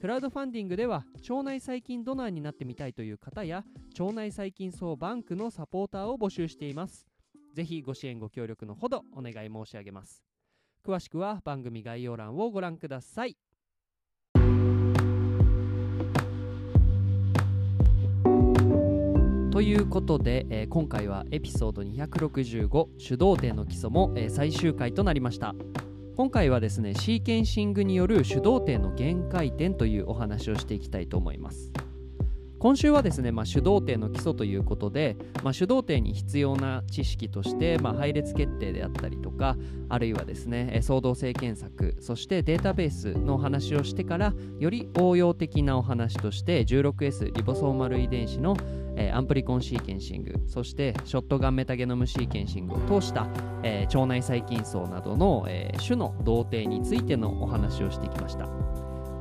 クラウドファンディングでは腸内細菌ドナーになってみたいという方や腸内細菌総バンクのサポーターを募集しています。ぜひご支援ご協力のほどお願い申し上げます。詳しくは番組概要欄をご覧ください。ということで、えー今回はエピソード265主導点の基礎も、えー最終回となりました。今回はですねシーケンシングによる種同定の限界点というお話をしていきたいと思います。今週はですね、まあ、種同定の基礎ということで、まあ、種同定に必要な知識として、まあ、配列決定であったりとかあるいはですねえー相同性検索そしてデータベースのお話をしてからより応用的なお話として 16S リボソーマル遺伝子のえアンプリコンシーケンシングそしてショットガンメタゲノムシーケンシングを通した、えー腸内細菌層などの、えー種の同定についてのお話をしてきました、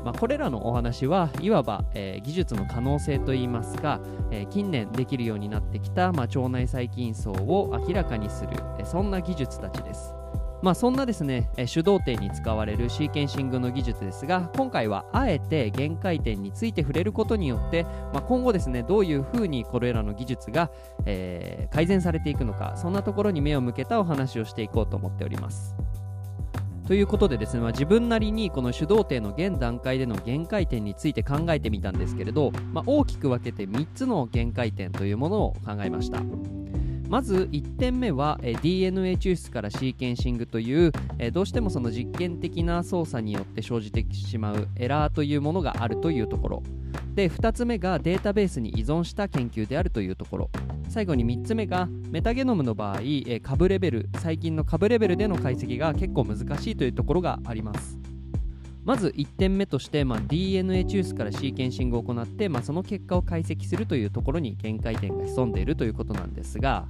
まあ、これらのお話はいわば、えー技術の可能性といいますか、えー近年できるようになってきた、まあ、腸内細菌層を明らかにする、えーそんな技術たちです。まあそんなですね、え主導点に使われるシーケンシングの技術ですが今回はあえて限界点について触れることによって、まあ、今後ですねどういうふうにこれらの技術が、えー改善されていくのかそんなところに目を向けたお話をしていこうと思っております。ということでですね、まあ、自分なりにこの主導点の現段階での限界点について考えてみたんですけれど、まあ、大きく分けて3つの限界点というものを考えました。まず1点目は、え DNA 抽出からシーケンシングという、えどうしてもその実験的な操作によって生じてしまうエラーというものがあるというところ。で2つ目がデータベースに依存した研究であるというところ。最後に3つ目がメタゲノムの場合、株レベル細菌の株レベルでの解析が結構難しいというところがあります。まず1点目として、まあ、DNA 抽出からシーケンシングを行って、まあ、その結果を解析するというところに限界点が潜んでいるということなんですが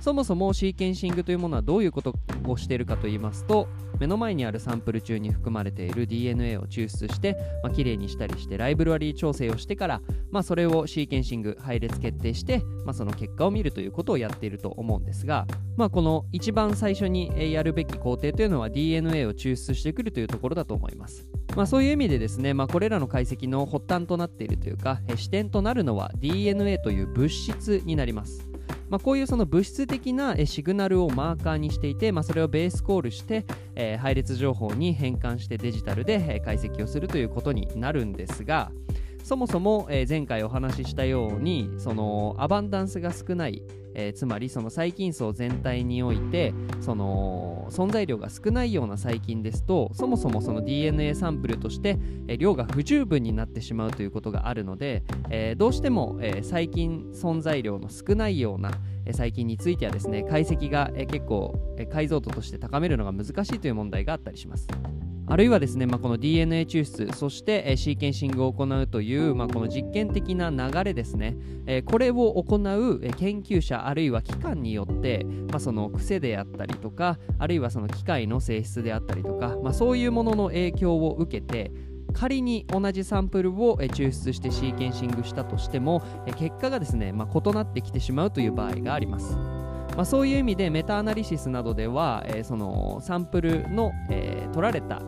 そもそもシーケンシングというものはどういうことをしているかと言いますと目の前にあるサンプル中に含まれている DNA を抽出して、まあ、きれいにしたりしてライブラリー調整をしてから、まあ、それをシーケンシング配列決定して、まあ、その結果を見るということをやっていると思うんですが、まあ、この一番最初にやるべき工程というのは DNA を抽出してくるというところだと思います。まあ、そういう意味でですね、まあ、これらの解析の発端となっているというか視点となるのは DNA という物質になります。まあ、こういうその物質的なシグナルをマーカーにしていて、まあ、それをベースコールして、えー配列情報に変換してデジタルで解析をするということになるんですがそもそも、えー前回お話ししたようにそのアバンダンスが少ない、えーつまりその細菌層全体においてその存在量が少ないような細菌ですとそもそもその DNA サンプルとして、えー量が不十分になってしまうということがあるので、えどうしても、え細菌存在量の少ないような細菌についてはですね解析が、結構、解像度として高めるのが難しいという問題があったりします。あるいはですね、まあ、この DNA 抽出、そして、えシーケンシングを行うという、まあ、この実験的な流れですね、えこれを行う、研究者、あるいは機関によって、まあ、その癖であったりとか、あるいはその機械の性質であったりとか、まあ、そういうものの影響を受けて、仮に同じサンプルを抽出してシーケンシングしたとしても、結果がですね、まあ、異なってきてしまうという場合があります。まあ、そういう意味でメタアナリシスなどでは、えーそのサンプルの、えー取られた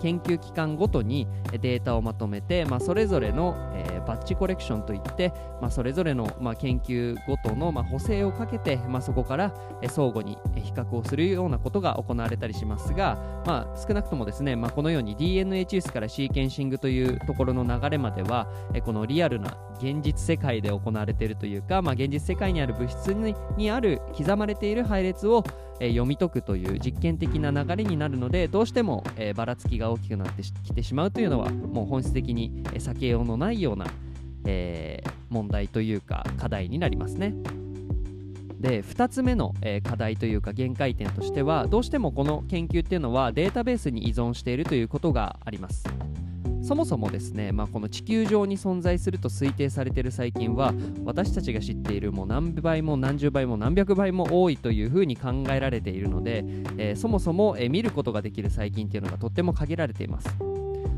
研究機関ごとにデータをまとめて、まあ、それぞれの、えーバッチコレクションといって、まあ、それぞれの、まあ、研究ごとの、まあ、補正をかけて、まあ、そこから、え相互に比較をするようなことが行われたりしますが、まあ、少なくともですね、まあ、このように DNA 抽出からシーケンシングというところの流れまでは、えこのリアルな現実世界で行われているというか、まあ、現実世界にある物質ににある刻まれている配列を、えー読み解くという実験的な流れになるのでどうしても、えーばらつきが大きくなってきてしまうというのはもう本質的に、避けようのないような、えー問題というか課題になりますね。で2つ目の、え課題というか限界点としてはどうしてもこの研究っていうのはデータベースに依存しているということがあります。そもそもですね、まあ、この地球上に存在すると推定されている細菌は私たちが知っているもう何倍も何十倍も何百倍も多いというふうに考えられているので、えー、そもそも、えー、見ることができる細菌っていうのがとっても限られています。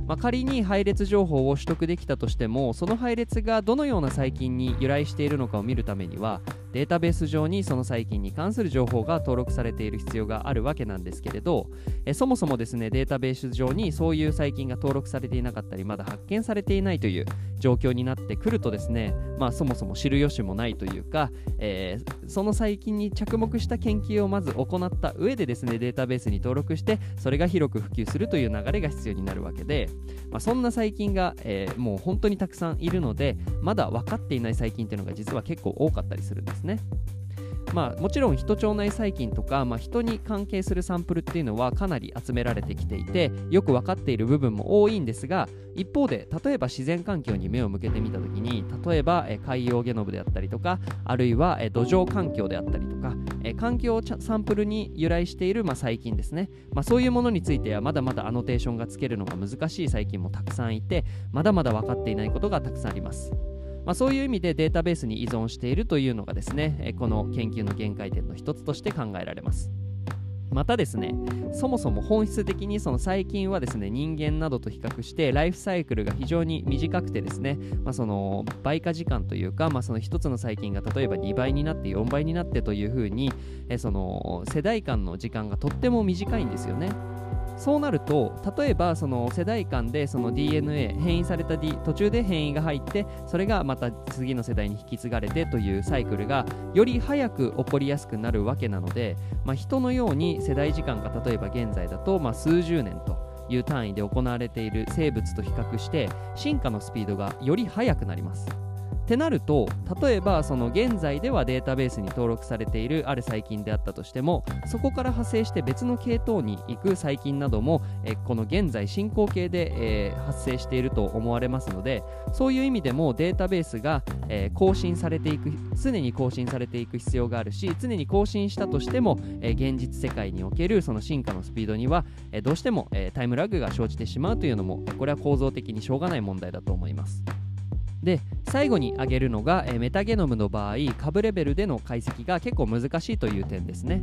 まあ、仮に配列情報を取得できたとしてもその配列がどのような細菌に由来しているのかを見るためにはデータベース上にその細菌に関する情報が登録されている必要があるわけなんですけれどえそもそもですねデータベース上にそういう細菌が登録されていなかったりまだ発見されていないという状況になってくるとですねまあそもそも知る由もないというか、えー、その細菌に着目した研究をまず行った上でですねデータベースに登録してそれが広く普及するという流れが必要になるわけで、まあ、そんな細菌が、えー、もう本当にたくさんいるのでまだ分かっていない細菌っていうのが実は結構多かったりするんです。ですね。まあ、もちろん人腸内細菌とか、まあ、人に関係するサンプルっていうのはかなり集められてきていてよく分かっている部分も多いんですが一方で例えば自然環境に目を向けてみた時に例えば、え海洋ゲノムであったりとかあるいは、え土壌環境であったりとか、え環境サンプルに由来している、まあ、細菌ですね、まあ、そういうものについてはまだまだアノテーションがつけるのが難しい細菌もたくさんいてまだまだ分かっていないことがたくさんあります。まあ、そういう意味でデータベースに依存しているというのがですねこの研究の限界点の一つとして考えられますまたですねそもそも本質的にその細菌はですね人間などと比較してライフサイクルが非常に短くてですね、まあ、その倍化時間というか、まあ、その1つの細菌が例えば2倍になって4倍になってというふうにえその世代間の時間がとっても短いんですよね。そうなると例えばその世代間でその DNA 変異された、D、途中で変異が入ってそれがまた次の世代に引き継がれてというサイクルがより早く起こりやすくなるわけなので、まあ、人のように世代時間が例えば現在だとま数十年という単位で行われている生物と比較して進化のスピードがより速くなります。ってなると例えばその現在ではデータベースに登録されているある細菌であったとしてもそこから派生して別の系統に行く細菌などもえこの現在進行形で、えー、発生していると思われますのでそういう意味でもデータベースが、えー、更新されていく常に更新されていく必要があるし常に更新したとしても、えー、現実世界におけるその進化のスピードには、えどうしても、えタイムラグが生じてしまうというのもこれは構造的にしょうがない問題だと思います。で最後に挙げるのが、えメタゲノムの場合株レベルでの解析が結構難しいという点ですね。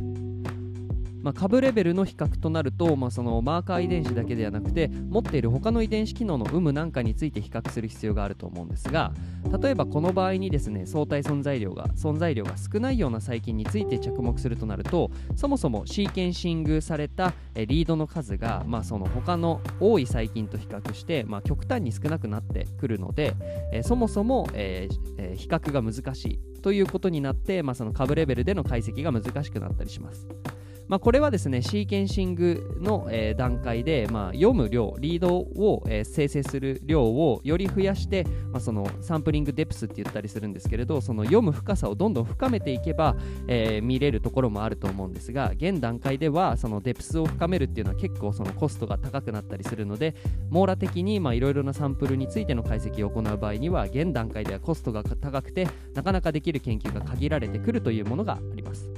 まあ、株レベルの比較となると、まあ、そのマーカー遺伝子だけではなくて持っている他の遺伝子機能の有無なんかについて比較する必要があると思うんですが例えばこの場合にですね相対存在量が存在量が少ないような細菌について着目するとなるとそもそもシーケンシングされたリードの数が、まあ、その他の多い細菌と比較して、まあ、極端に少なくなってくるので、え、そもそも、えーえー、比較が難しいということになって、まあ、その株レベルでの解析が難しくなったりします。まあ、これはですねシーケンシングの、えー、段階で、まあ、読む量リードを、えー、生成する量をより増やして、まあ、そのサンプリングデプスって言ったりするんですけれどその読む深さをどんどん深めていけば、えー、見れるところもあると思うんですが現段階ではそのデプスを深めるっていうのは結構そのコストが高くなったりするので網羅的にいろいろなサンプルについての解析を行う場合には現段階ではコストが高くてなかなかできる研究が限られてくるというものがあります。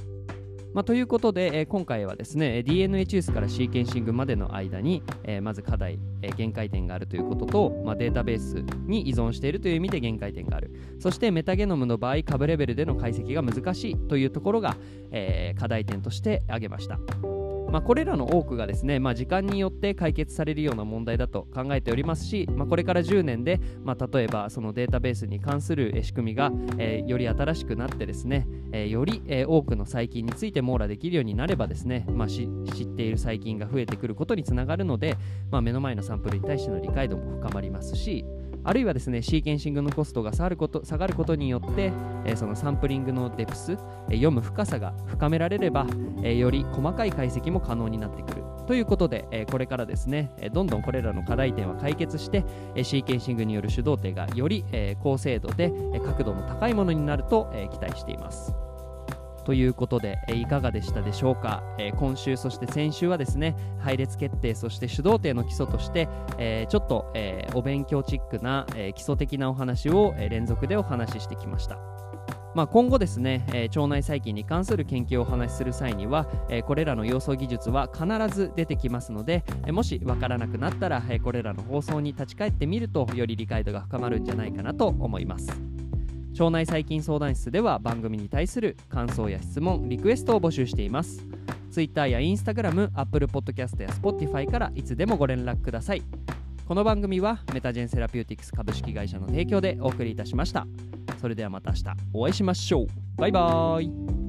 まあ、ということで、えー、今回はですね DNA チュースからシーケンシングまでの間に、えー、まず課題、えー、限界点があるということと、まあ、データベースに依存しているという意味で限界点があるそしてメタゲノムの場合株レベルでの解析が難しいというところが、え課題点として挙げました。まあ、これらの多くがですね、まあ、時間によって解決されるような問題だと考えておりますし、まあ、これから10年で、まあ、例えばそのデータベースに関する仕組みが、えー、より新しくなってですね、えー、より、えー、多くの細菌について網羅できるようになればですね、まあ、知っている細菌が増えてくることにつながるので、まあ、目の前のサンプルに対しての理解度も深まりますし、あるいはですねシーケンシングのコストが下がること下がることによって、えー、そのサンプリングのデプス、えー、読む深さが深められれば、えー、より細かい解析も可能になってくるということで、えこれからですね、えどんどんこれらの課題点は解決して、えシーケンシングによる主導点がより、え高精度で、え角度の高いものになると、え期待しています。ということで、えいかがでしたでしょうか、え今週そして先週はですね配列決定そして主導点の基礎として、えちょっと、えお勉強チックな、え基礎的なお話を、え連続でお話ししてきました。まあ、今後ですね、えー腸内細菌に関する研究をお話しする際には、えーこれらの要素技術は必ず出てきますので、えーもしわからなくなったら、えこれらの放送に立ち返ってみるとより理解度が深まるんじゃないかなと思います。腸内細菌相談室では番組に対する感想や質問リクエストを募集しています。Twitter や Instagram、Apple Podcast や Spotify からいつでもご連絡ください。この番組はメタジェンセラピューティクス株式会社の提供でお送りいたしました。それではまた明日お会いしましょう。バイバーイ。